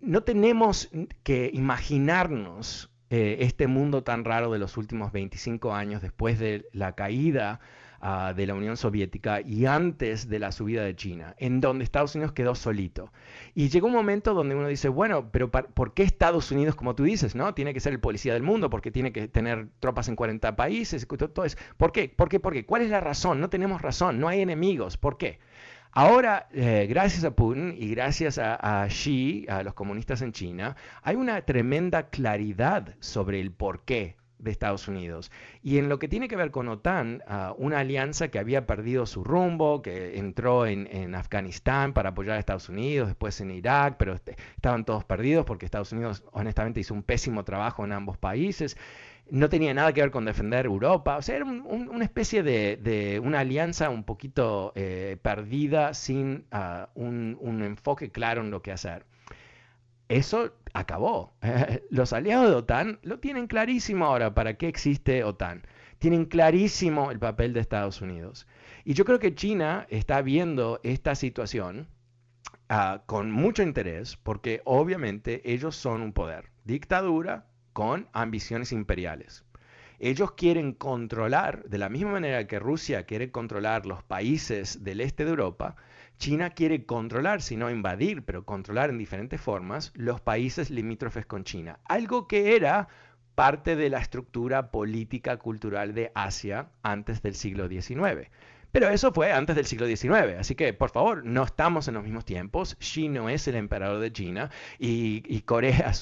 no, tenemos que imaginarnos eh, este mundo tan raro de los últimos 25 años después de la caída Ah, de la Unión Soviética y antes de la subida de China, en donde Estados Unidos quedó solito. Y llegó un momento donde uno dice, bueno, pero ¿por qué Estados Unidos, como tú dices, no? Tiene que ser el policía del mundo, porque tiene que tener tropas en 40 países, todo eso. ¿Por qué? ¿Por qué? ¿Por qué? ¿Cuál es la razón? No tenemos razón, no hay enemigos. ¿Por qué? Ahora, eh, gracias a Putin y gracias a, a, Xi, a los comunistas en China, hay una tremenda claridad sobre el por qué de Estados Unidos. Y en lo que tiene que ver con OTAN, ah, una alianza que había perdido su rumbo, que entró en, Afganistán para apoyar a Estados Unidos, después en Irak, pero este, estaban todos perdidos porque Estados Unidos honestamente hizo un pésimo trabajo en ambos países. No tenía nada que ver con defender Europa, o sea, era una especie de, una alianza un poquito eh, perdida sin ah, un, un enfoque claro en lo que hacer. Eso acabó. Los aliados de OTAN lo tienen clarísimo ahora para qué existe OTAN. Tienen clarísimo el papel de Estados Unidos. Y yo creo que China está viendo esta situación ah, con mucho interés porque obviamente ellos son un poder. Dictadura con ambiciones imperiales. Ellos quieren controlar, de la misma manera que Rusia quiere controlar los países del este de Europa, China quiere controlar, si no invadir, pero controlar en diferentes formas, los países limítrofes con China. Algo que era parte de la estructura política cultural de Asia antes del siglo XIX. Pero eso fue antes del siglo XIX, así que por favor, no estamos en los mismos tiempos. Xi no es el emperador de China y, Corea,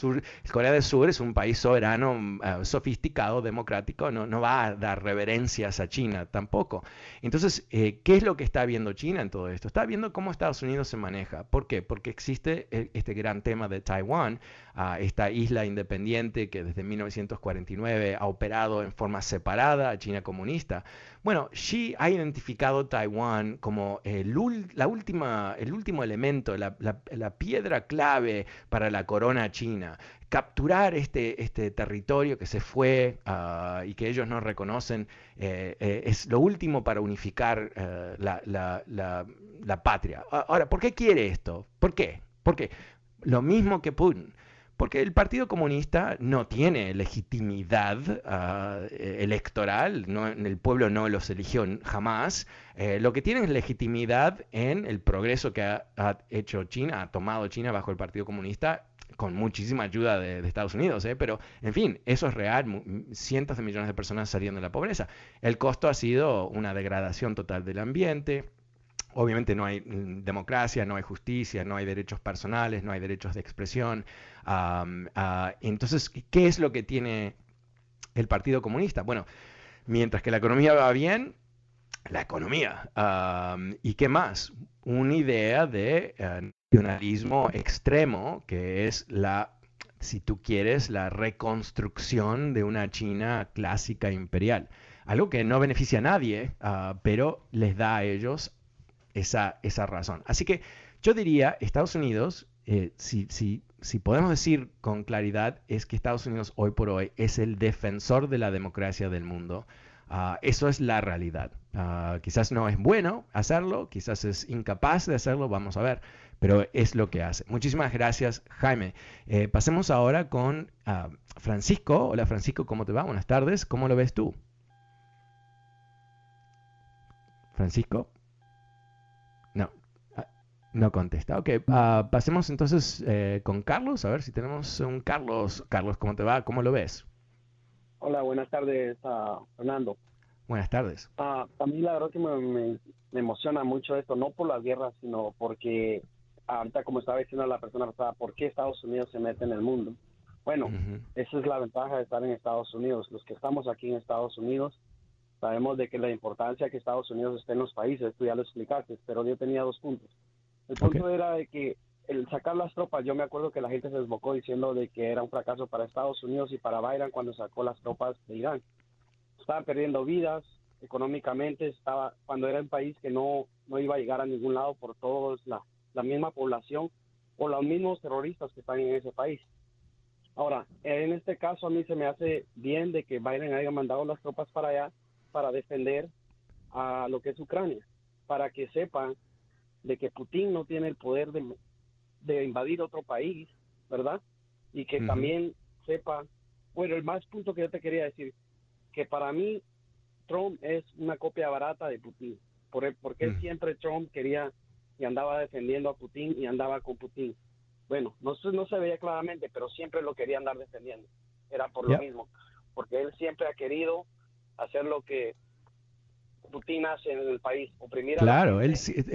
del Sur es un país soberano, eh, sofisticado, democrático, no, no va a dar reverencias a China tampoco. Entonces, eh, ¿qué es lo que está viendo China en todo esto? Está viendo cómo Estados Unidos se maneja. ¿Por qué? Porque existe este gran tema de Taiwán, ah, esta isla independiente que desde 1949 ha operado en forma separada a China comunista. Bueno, Xi ha identificado Taiwán como el, la última, el último elemento, la, piedra clave para la corona china. Capturar este, este territorio que se fue ah, y que ellos no reconocen eh, eh, es lo último para unificar eh, la, patria. Ahora, ¿por qué quiere esto? ¿Por qué? Porque lo mismo que Putin porque el Partido Comunista no tiene legitimidad ah, eh, electoral, no, el pueblo no los eligió jamás. Eh, lo que tiene es legitimidad en el progreso que ha, hecho China, ha tomado China bajo el Partido Comunista con muchísima ayuda de, Estados Unidos, ¿eh? pero en fin, eso es real, cientos de millones de personas saliendo de la pobreza. El costo ha sido una degradación total del ambiente, Obviamente no hay mm, democracia, no hay justicia, no hay derechos personales, no hay derechos de expresión. Ah, entonces, ¿qué es lo que tiene el Partido Comunista? Bueno, mientras que la economía va bien, la economía. ¿Y qué más? Una idea de eh, nacionalismo extremo, que es la, si tú quieres, la reconstrucción de una China clásica imperial. Algo que no beneficia a nadie, ah, pero les da a ellos esa, esa razón. Así que yo diría, Estados Unidos, eh, si, si, si, podemos decir con claridad, es que Estados Unidos hoy por hoy es el defensor de la democracia del mundo. Ah, eso es la realidad. Ah, quizás no es bueno hacerlo, quizás es incapaz de hacerlo, vamos a ver, pero es lo que hace. Muchísimas gracias, Jaime. Eh, pasemos ahora con ah, Francisco. Hola Francisco, ¿cómo te va? Buenas tardes, ¿cómo lo ves tú? Francisco. No contesta. Ok, ah, pasemos entonces eh, con Carlos, a ver si tenemos un Carlos. Carlos, ¿cómo te va? ¿Cómo lo ves? Hola, buenas tardes, Fernando. Buenas tardes. a mí la verdad que me, emociona mucho esto, no por las guerras, sino porque ahorita como estaba diciendo la persona pasada, ¿por qué Estados Unidos se mete en el mundo? Bueno, esa es la ventaja de estar en Estados Unidos. Los que estamos aquí en Estados Unidos sabemos de que la importancia que Estados Unidos esté en los países, tú ya lo explicaste, pero yo tenía dos puntos. El punto era de que el sacar las tropas, yo me acuerdo que la gente se desbocó diciendo de que era un fracaso para Estados Unidos y para Biden cuando sacó las tropas de Irán. Estaban perdiendo vidas económicamente, estaba cuando era un país que no, no iba a llegar a ningún lado por todos la, la misma población o los mismos terroristas que están en ese país. Ahora, en este caso a mí se me hace bien de que Biden haya mandado las tropas para allá para defender a lo que es Ucrania, para que sepan de que Putin no tiene el poder de, invadir otro país, ¿verdad? Y que también sepa, bueno, el más punto que yo te quería decir, que para mí Trump es una copia barata de Putin, por, porque siempre Trump quería y andaba defendiendo a Putin y andaba con Putin. Bueno, no, no se veía claramente, pero siempre lo quería andar defendiendo. Era por lo mismo, porque él siempre ha querido hacer lo que Putin hace en el país, oprimir Claro, él,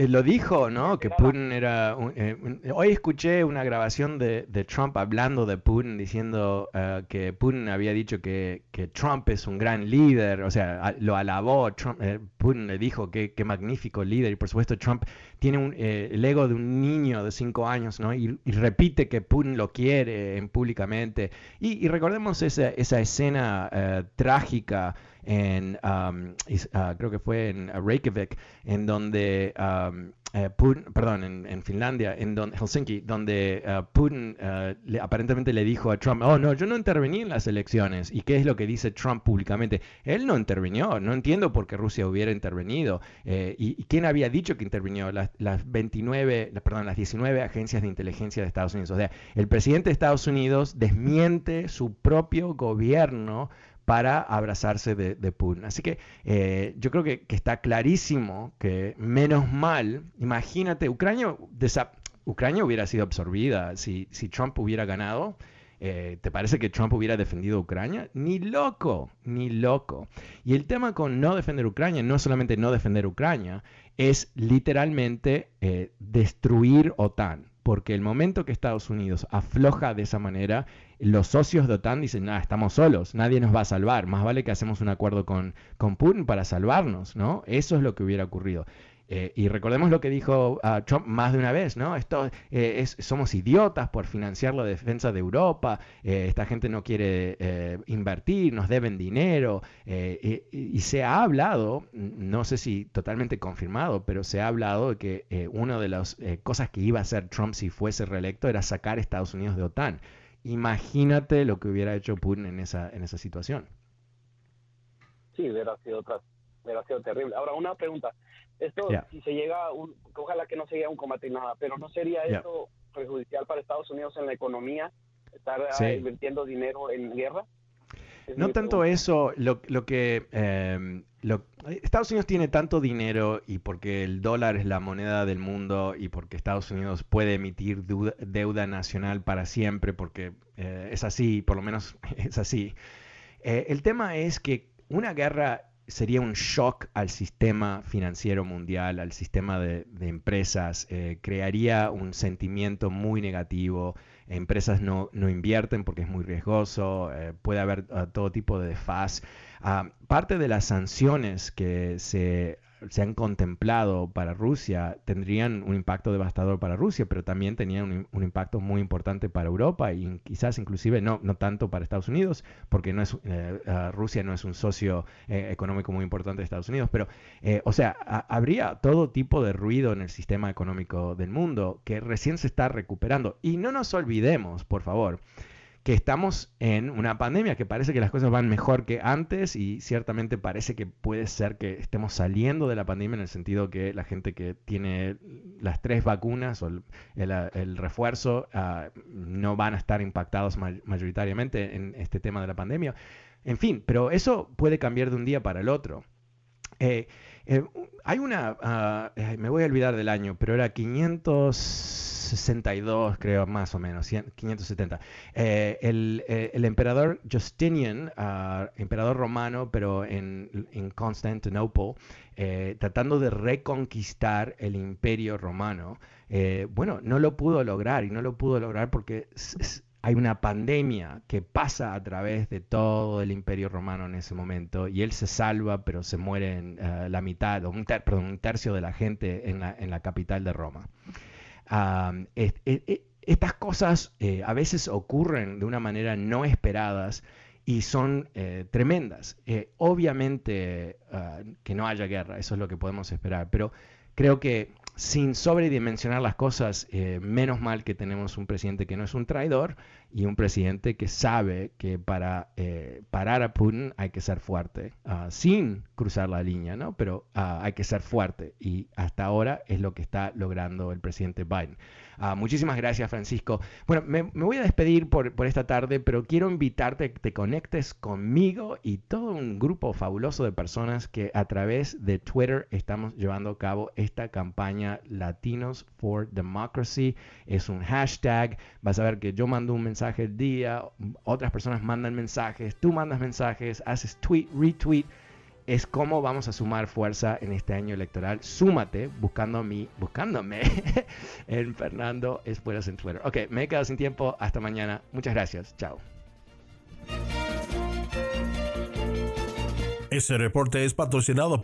lo dijo, ¿no? Que Putin era... Eh, hoy escuché una grabación de, Trump hablando de Putin, diciendo eh, que Putin había dicho que, que, Trump es un gran líder, o sea, lo alabó, Trump, eh, Putin le dijo que, qué magnífico líder, y por supuesto Trump tiene un, el ego de un niño de cinco años, ¿no? Y, repite que Putin lo quiere públicamente. Y, recordemos esa, esa escena trágica en, um, ah, creo que fue en Reykjavik, en donde um, eh, Putin, perdón, en, Finlandia, en Helsinki, donde uh, Putin uh, aparentemente le dijo a Trump, oh no, yo no intervení en las elecciones. ¿Y qué es lo que dice Trump públicamente? Él no intervinió, no entiendo por qué Rusia hubiera intervenido. Eh, y, quién había dicho que intervinió? Las, las 29, perdón, las 19 agencias de inteligencia de Estados Unidos. O sea, el presidente de Estados Unidos desmiente su propio gobierno para abrazarse de, Putin. Así que eh, yo creo que, está clarísimo que menos mal, imagínate, Ucrania, Ucrania hubiera sido absorbida si, Trump hubiera ganado. Eh, ¿Te parece que Trump hubiera defendido Ucrania? Ni loco, ni loco. Y el tema con no defender Ucrania no solamente no defender Ucrania, es literalmente eh, destruir OTAN porque el momento que Estados Unidos afloja de esa manera, los socios de OTAN dicen, ah, estamos solos, nadie nos va a salvar, más vale que hacemos un acuerdo con, con Putin para salvarnos, ¿no? Eso es lo que hubiera ocurrido. Eh, y recordemos lo que dijo ah, Trump más de una vez, ¿no? Esto, eh, es, somos idiotas por financiar la defensa de Europa, eh, esta gente no quiere invertir, nos deben dinero, y, y, se ha hablado, no sé si totalmente confirmado, pero se ha hablado de que una de las cosas que iba a hacer Trump si fuese reelecto era sacar a Estados Unidos de OTAN. Imagínate lo que hubiera hecho Putin en esa, en esa situación. Sí, hubiera sido, hubiera sido terrible. Ahora, una pregunta. Esto, si se llega, un, ojalá que no se llegue a un combate nada, pero ¿no sería esto perjudicial para Estados Unidos en la economía, estar ah, invirtiendo dinero en guerra? No tanto eso, lo, lo que em, lo, Estados Unidos tiene tanto dinero y porque el dólar es la moneda del mundo y porque Estados Unidos puede emitir deuda, nacional para siempre, porque eh, es así, por lo menos es así. Eh, el tema es que una guerra sería un shock al sistema financiero mundial, al sistema de, empresas, eh, crearía un sentimiento muy negativo, empresas no, invierten porque es muy riesgoso, eh, puede haber ah, todo tipo de desfaz. Ah, parte de las sanciones que se se han contemplado para Rusia tendrían un impacto devastador para Rusia, pero también tenían un, impacto muy importante para Europa y quizás inclusive no, no tanto para Estados Unidos, porque no es, eh, Rusia no es un socio eh, económico muy importante de Estados Unidos, pero, eh, o sea, habría todo tipo de ruido en el sistema económico del mundo que recién se está recuperando. Y no nos olvidemos, por favor, que estamos en una pandemia, que parece que las cosas van mejor que antes y ciertamente parece que puede ser que estemos saliendo de la pandemia en el sentido que la gente que tiene las tres vacunas o el, refuerzo ah, no van a estar impactados mayoritariamente en este tema de la pandemia. En fin, pero eso puede cambiar de un día para el otro. Eh, eh, hay una, ah, me voy a olvidar del año, pero era 500 562, creo, más o menos, 570. Eh, eh, el, emperador Justinian, ah, emperador romano, pero en, en Constantinopla, tratando de reconquistar el imperio romano, bueno, no lo pudo lograr y no lo pudo lograr porque hay una pandemia que pasa a través de todo el imperio romano en ese momento y él se salva pero se muere en eh, la mitad, o un, perdón, un, tercio de la gente en la, capital de Roma. estas cosas eh, a veces ocurren de una manera no esperadas y son eh, tremendas. obviamente que no haya guerra, eso es lo que podemos esperar, pero creo que sin sobredimensionar las cosas, eh, menos mal que tenemos un presidente que no es un traidor y un presidente que sabe que para eh, parar a Putin hay que ser fuerte, ah, sin cruzar la línea, ¿no? Pero ah, hay que ser fuerte y hasta ahora es lo que está logrando el presidente Biden. Ah, muchísimas gracias, Francisco. Bueno, me, voy a despedir por, esta tarde, pero quiero invitarte a que te conectes conmigo y todo un grupo fabuloso de personas que a través de Twitter estamos llevando a cabo esta campaña Latinos for Democracy. Es un hashtag. Vas a ver que yo mando un mensaje al día, otras personas mandan mensajes, tú mandas mensajes, haces tweet, retweet es cómo vamos a sumar fuerza en este año electoral. Súmate buscando a mí, buscándome en Fernando Espuelas en Twitter. Ok, me he quedado sin tiempo. Hasta mañana. Muchas gracias. Chao. Este reporte es patrocinado